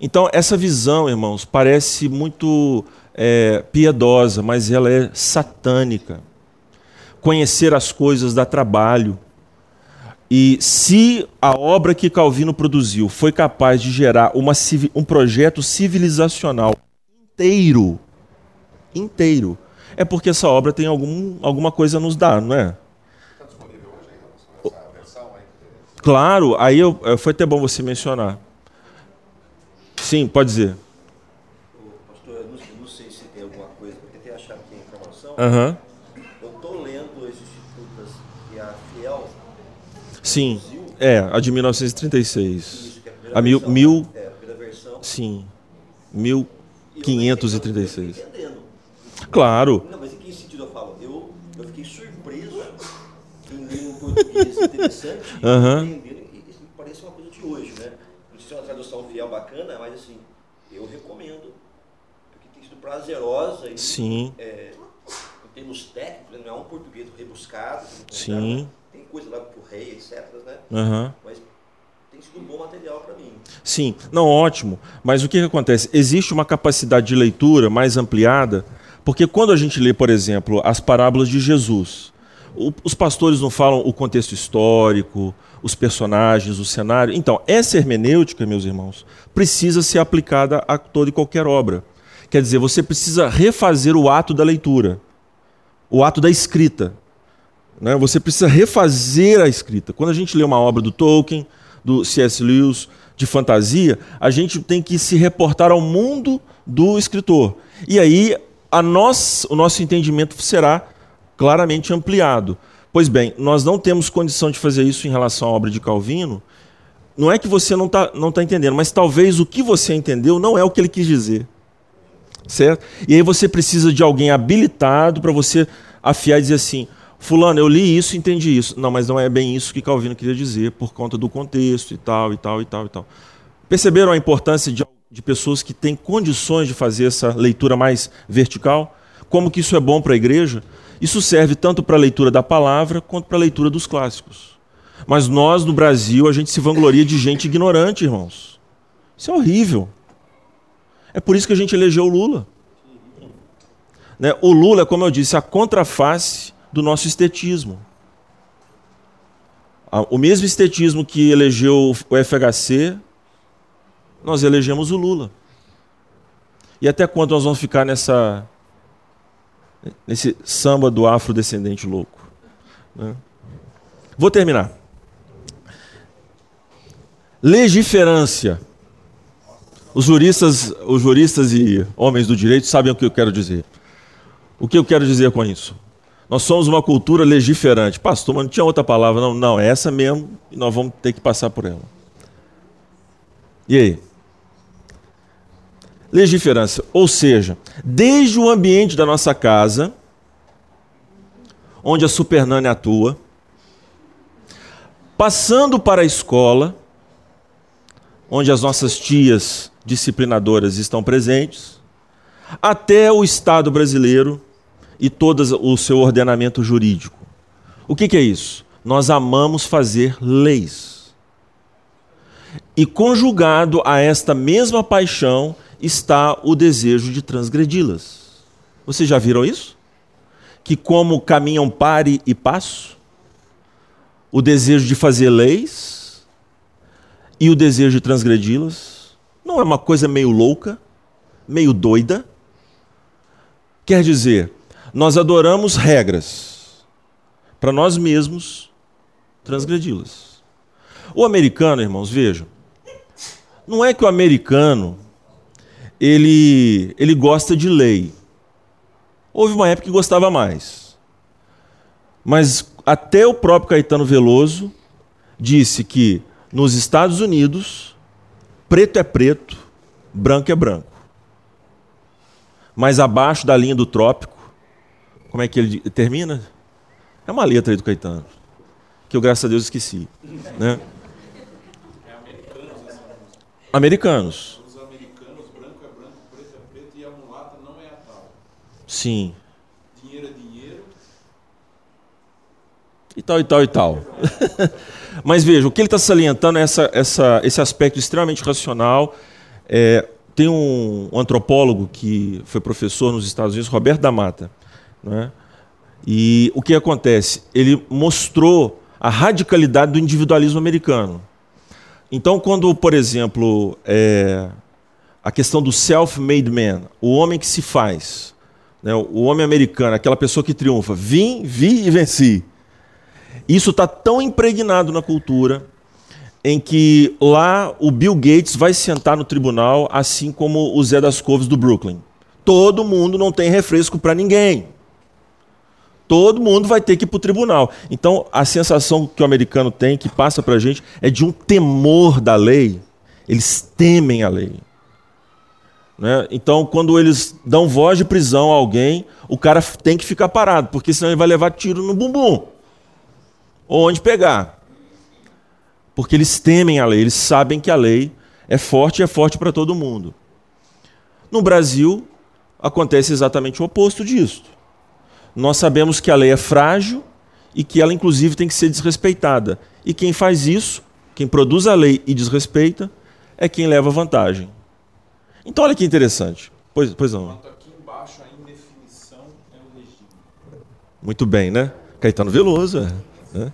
Então, essa visão, irmãos, parece muito é, piedosa, mas ela é satânica. Conhecer as coisas dá trabalho. E se a obra que Calvino produziu foi capaz de gerar uma, um projeto civilizacional inteiro, inteiro, é porque essa obra tem algum, alguma coisa a nos dar, não é? Claro, aí eu, foi até bom você mencionar. Sim, pode dizer. Pastor, eu não, sei se tem alguma coisa, porque tentei achar aqui a informação. Uhum. Eu estou lendo as institutas que a Fiel. Sim, é, a de 1936. Isso, que é a mil, mil, É, a primeira versão. sim, E eu 1536. fiquei entendendo. Claro, Não, mas em que sentido eu falo? Eu, eu fiquei surpreso em ler um português interessante [laughs] Aham. e e isso me parece uma coisa de hoje, né? Não sei se é uma tradução fiel bacana, mas assim, eu recomendo. Porque tem sido prazerosa e sim, é, em termos técnicos, não é um português rebuscado. Sim. Coisa lá pro rei, etc, né? aham. Mas tem sido um bom material para mim. Sim, não, ótimo. Mas o que, que acontece? Existe uma capacidade de leitura mais ampliada, porque quando a gente lê, por exemplo, as parábolas de Jesus, os pastores não falam o contexto histórico, os personagens, o cenário. Então, essa hermenêutica, meus irmãos, precisa ser aplicada a toda e qualquer obra. Quer dizer, você precisa refazer o ato da leitura, o ato da escrita. Né? Você precisa refazer a escrita. Quando a gente lê uma obra do Tolkien, do C.S. Lewis, de fantasia, a gente tem que se reportar ao mundo do escritor. E aí a nós, o nosso entendimento será claramente ampliado. Pois bem, nós não temos condição de fazer isso em relação à obra de Calvino. Não é que você não está não tá entendendo, mas talvez o que você entendeu não é o que ele quis dizer. Certo? E aí você precisa de alguém habilitado para você afiar e dizer assim: Fulano, eu li isso e entendi isso. Não, mas não é bem isso que Calvino queria dizer, por conta do contexto e tal, e tal, e tal, e tal. Perceberam a importância de, de pessoas que têm condições de fazer essa leitura mais vertical? Como que isso é bom para a igreja? Isso serve tanto para a leitura da palavra quanto para a leitura dos clássicos. Mas nós, no Brasil, a gente se vangloria de gente ignorante, irmãos. Isso é horrível. É por isso que a gente elegeu o Lula. Né? O Lula, como eu disse, a contraface do nosso estetismo. O mesmo estetismo que elegeu o FHC, nós elegemos o Lula. E até quando nós vamos ficar nessa nesse samba do afrodescendente louco? né? Vou terminar. Legiferância. Os juristas, os juristas e homens do direito sabem o que eu quero dizer. O que eu quero dizer com isso? Nós somos uma cultura legiferante. Pastor, mas não tinha outra palavra. Não, não, é essa mesmo e nós vamos ter que passar por ela. E aí? Legiferância, ou seja, desde o ambiente da nossa casa, onde a Supernânia atua, passando para a escola, onde as nossas tias disciplinadoras estão presentes, até o Estado brasileiro e todo o seu ordenamento jurídico. O que, que é isso? Nós amamos fazer leis. E conjugado a esta mesma paixão está o desejo de transgredi-las. Vocês já viram isso? Que como caminham pare e passo, o desejo de fazer leis e o desejo de transgredi-las? Não é uma coisa meio louca, meio doida? Quer dizer, nós adoramos regras para nós mesmos transgredi-las. O americano, irmãos, vejam, não é que o americano ele, ele gosta de lei. Houve uma época que gostava mais. Mas até o próprio Caetano Veloso disse que nos Estados Unidos, preto é preto, branco é branco. Mas abaixo da linha do trópico, como é que ele termina? É uma letra aí do Caetano, que eu, graças a Deus, esqueci. Né? É americanos essa música. Americanos. Os americanos, branco é branco, preto é preto e a mulata não é a tal. Sim. Dinheiro é dinheiro. E tal, e tal, e tal. [laughs] Mas veja, o que ele está salientando é essa, essa, esse aspecto extremamente racional. É, tem um, um, antropólogo que foi professor nos Estados Unidos, Roberto da Mata. Né? E o que acontece? Ele mostrou a radicalidade do individualismo americano. Então, quando, por exemplo, é, a questão do self-made man, o homem que se faz, né, o homem americano, aquela pessoa que triunfa, vim, vi e venci. Isso está tão impregnado na cultura em que lá o Bill Gates vai sentar no tribunal, assim como o Zé das Couves do Brooklyn. Todo mundo não tem refresco para ninguém. Todo mundo vai ter que ir para o tribunal. Então, a sensação que o americano tem, que passa para a gente, é de um temor da lei. Eles temem a lei. Né? Então, quando eles dão voz de prisão a alguém, o cara tem que ficar parado, porque senão ele vai levar tiro no bumbum. Ou onde pegar. Porque eles temem a lei, eles sabem que a lei é forte e é forte para todo mundo. No Brasil, acontece exatamente o oposto disso nós sabemos que a lei é frágil e que ela, inclusive, tem que ser desrespeitada. E quem faz isso, quem produz a lei e desrespeita, é quem leva vantagem. Então, olha que interessante. Pois, pois não. aqui embaixo a indefinição é o regime. Muito bem, né? Caetano Veloso. Né?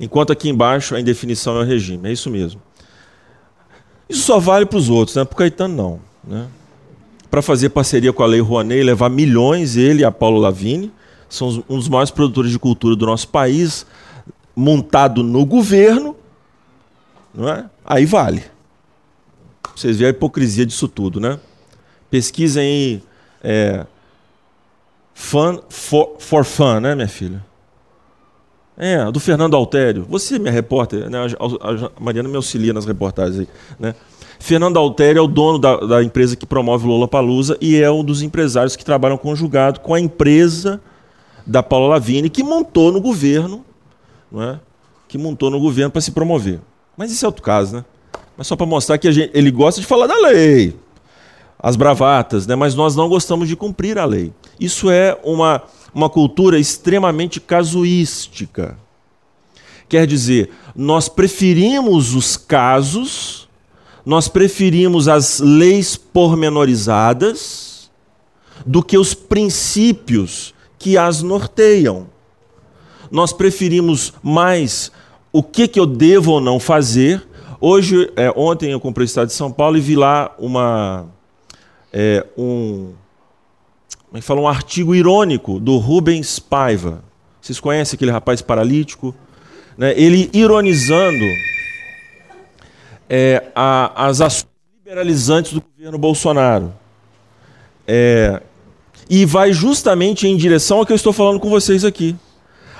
Enquanto aqui embaixo a indefinição é o regime. É isso mesmo. Isso só vale para os outros, né? para o Caetano não. Né? Para fazer parceria com a Lei Rouanet, levar milhões, ele e a Paulo Lavini, são um dos maiores produtores de cultura do nosso país, montado no governo, não é? Aí vale. Vocês veem a hipocrisia disso tudo, né? Pesquisem aí é, fun for, for fun, né, minha filha? É, do Fernando Altério. Você, minha repórter, né? a, Mariana me auxilia nas reportagens aí, né? Fernando Altério é o dono da, da empresa que promove Lola Palusa e é um dos empresários que trabalham conjugado com a empresa da Paula Lavigne, que montou no governo, não é? que montou no governo para se promover. Mas isso é outro caso, né? Mas só para mostrar que gente, ele gosta de falar da lei, as bravatas, né? mas nós não gostamos de cumprir a lei. Isso é uma, uma cultura extremamente casuística. Quer dizer, nós preferimos os casos, nós preferimos as leis pormenorizadas do que os princípios que as norteiam. Nós preferimos mais o que, que eu devo ou não fazer. Hoje, é, ontem eu comprei o Estado de São Paulo e vi lá uma, é, um, como é fala, um artigo irônico do Rubens Paiva. Vocês conhecem aquele rapaz paralítico? Né? Ele ironizando é, a, as ações liberalizantes do governo Bolsonaro. É, e vai justamente em direção ao que eu estou falando com vocês aqui.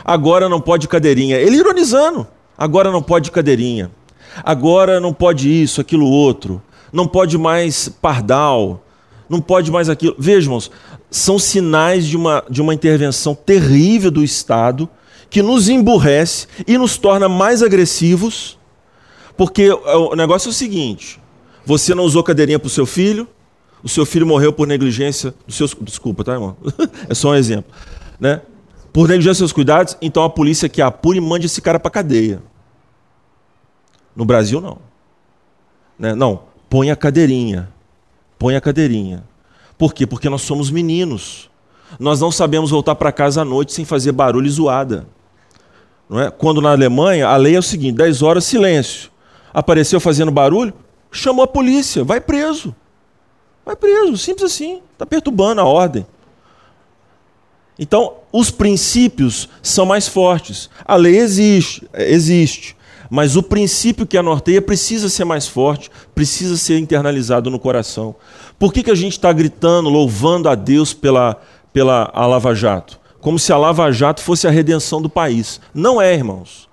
Agora não pode cadeirinha. Ele ironizando. Agora não pode cadeirinha. Agora não pode isso, aquilo outro. Não pode mais pardal. Não pode mais aquilo. Vejam, são sinais de uma, de uma intervenção terrível do Estado que nos emburrece e nos torna mais agressivos. Porque o negócio é o seguinte: você não usou cadeirinha para o seu filho, o seu filho morreu por negligência dos seus. Desculpa, tá, irmão? [laughs] é só um exemplo. Né? Por negligência dos seus cuidados, então a polícia que apure e mande esse cara para cadeia. No Brasil, não. Né? Não, põe a cadeirinha. Põe a cadeirinha. Por quê? Porque nós somos meninos. Nós não sabemos voltar para casa à noite sem fazer barulho e zoada. Não é? Quando na Alemanha a lei é o seguinte: 10 horas, silêncio. Apareceu fazendo barulho, chamou a polícia, vai preso. Vai preso, simples assim. Está perturbando a ordem. Então, os princípios são mais fortes. A lei existe, existe, mas o princípio que a norteia precisa ser mais forte, precisa ser internalizado no coração. Por que, que a gente está gritando, louvando a Deus pela, pela a Lava Jato? Como se a Lava Jato fosse a redenção do país. Não é, irmãos.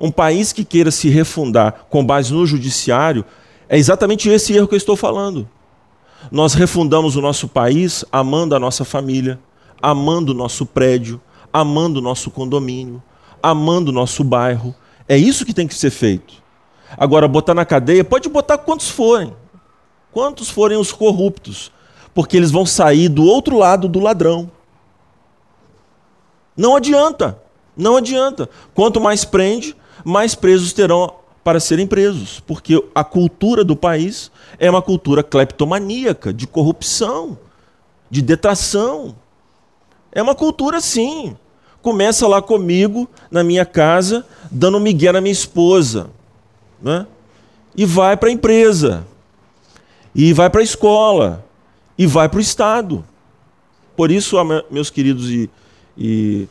Um país que queira se refundar com base no judiciário, é exatamente esse erro que eu estou falando. Nós refundamos o nosso país amando a nossa família, amando o nosso prédio, amando o nosso condomínio, amando o nosso bairro. É isso que tem que ser feito. Agora, botar na cadeia, pode botar quantos forem. Quantos forem os corruptos. Porque eles vão sair do outro lado do ladrão. Não adianta. Não adianta. Quanto mais prende, mais presos terão para serem presos. Porque a cultura do país é uma cultura cleptomaníaca, de corrupção, de detração. É uma cultura assim. Começa lá comigo, na minha casa, dando migué na minha esposa. Né? E vai para a empresa. E vai para a escola. E vai para o Estado. Por isso, meus queridos e, e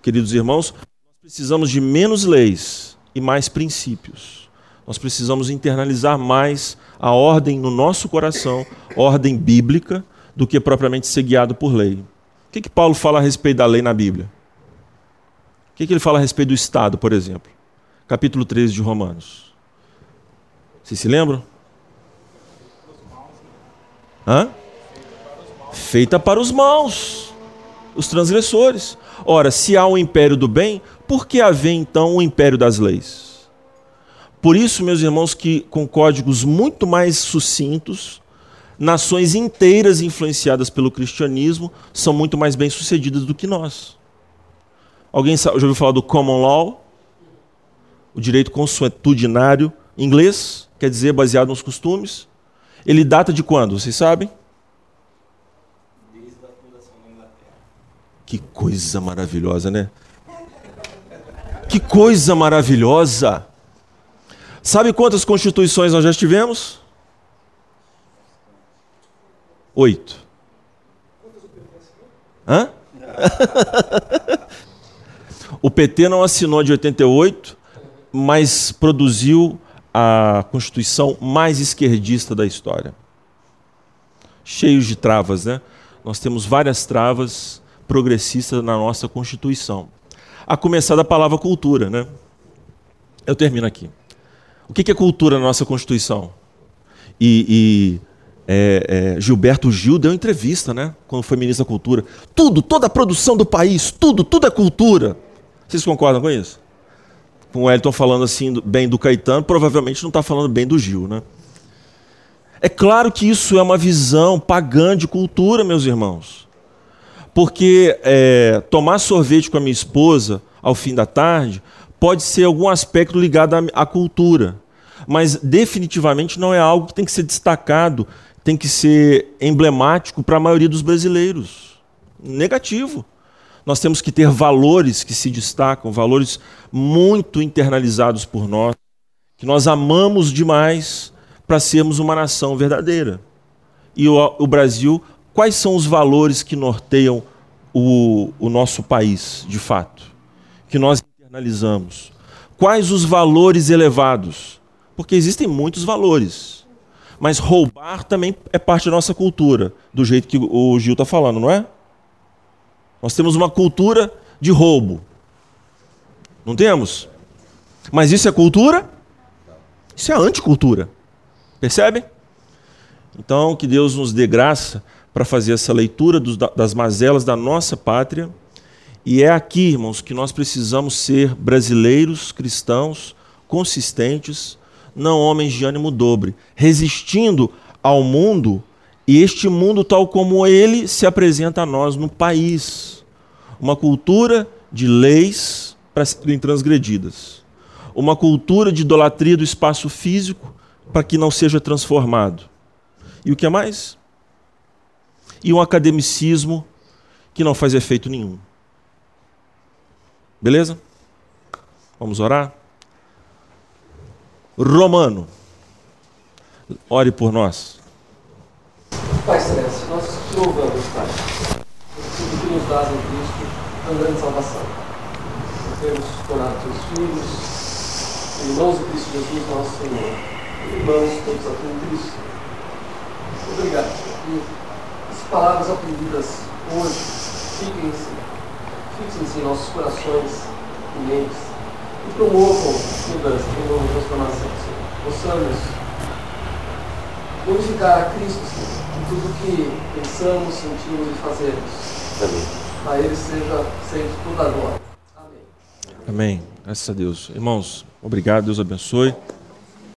queridos irmãos, nós precisamos de menos leis e mais princípios. Nós precisamos internalizar mais a ordem no nosso coração, ordem bíblica, do que propriamente ser guiado por lei. O que, que Paulo fala a respeito da lei na Bíblia? O que, que ele fala a respeito do Estado, por exemplo? Capítulo 13 de Romanos. Vocês se lembram? Hã? Feita para os maus, os transgressores. Ora, se há um império do bem, por que haver então um império das leis? Por isso, meus irmãos, que com códigos muito mais sucintos, nações inteiras influenciadas pelo cristianismo são muito mais bem-sucedidas do que nós. Alguém já ouviu falar do common law? O direito consuetudinário inglês, quer dizer, baseado nos costumes. Ele data de quando? Vocês sabem? Desde a fundação da Inglaterra. Que coisa maravilhosa, né? Que coisa maravilhosa! Sabe quantas constituições nós já tivemos? Oito. Hã? [laughs] o PT não assinou de 88, mas produziu a Constituição mais esquerdista da história. Cheios de travas, né? Nós temos várias travas progressistas na nossa Constituição. A começar da palavra cultura, né? Eu termino aqui. O que é cultura na nossa Constituição? E, e é, é, Gilberto Gil deu entrevista, né? Quando foi ministro da Cultura. Tudo, toda a produção do país, tudo, tudo é cultura. Vocês concordam com isso? Com o Elton falando assim bem do Caetano, provavelmente não está falando bem do Gil, né? É claro que isso é uma visão pagã de cultura, meus irmãos. Porque é, tomar sorvete com a minha esposa ao fim da tarde pode ser algum aspecto ligado à, à cultura. Mas definitivamente não é algo que tem que ser destacado tem que ser emblemático para a maioria dos brasileiros. Negativo. Nós temos que ter valores que se destacam, valores muito internalizados por nós, que nós amamos demais para sermos uma nação verdadeira. E o, o, Brasil, quais são os valores que norteiam o, o nosso país, de fato? Que nós internalizamos? Quais os valores elevados? Porque existem muitos valores mas roubar também é parte da nossa cultura, do jeito que o Gil está falando, não é? Nós temos uma cultura de roubo. Não temos? Mas isso é cultura? Isso é anticultura. Percebem? Então, que Deus nos dê graça para fazer essa leitura dos, das mazelas da nossa pátria. E é aqui, irmãos, que nós precisamos ser brasileiros, cristãos, consistentes, não homens de ânimo dobre, resistindo ao mundo e este mundo tal como ele se apresenta a nós no país. Uma cultura de leis para serem transgredidas. Uma cultura de idolatria do espaço físico para que não seja transformado. E o que é mais? E um academicismo que não faz efeito nenhum. Beleza? Vamos orar? Romano, ore por nós. Pai Celeste, nós te louvamos, Pai, por tudo que nos dás em Cristo, tão grande salvação. Por termos tornado teus filhos, irmãos de Cristo Jesus, nosso Senhor, irmãos todos aqui em Cristo. Obrigado, Senhor. As palavras aprendidas hoje fiquem-se, fixem-se em nossos corações e mentes e promovam mudança, promovam transformação, Senhor. Possamos glorificar a Cristo, Senhor, em tudo que pensamos, sentimos e fazemos. Amém. A Ele seja sempre toda a glória. Amém. Amém. Graças a Deus. Irmãos, obrigado. Deus abençoe.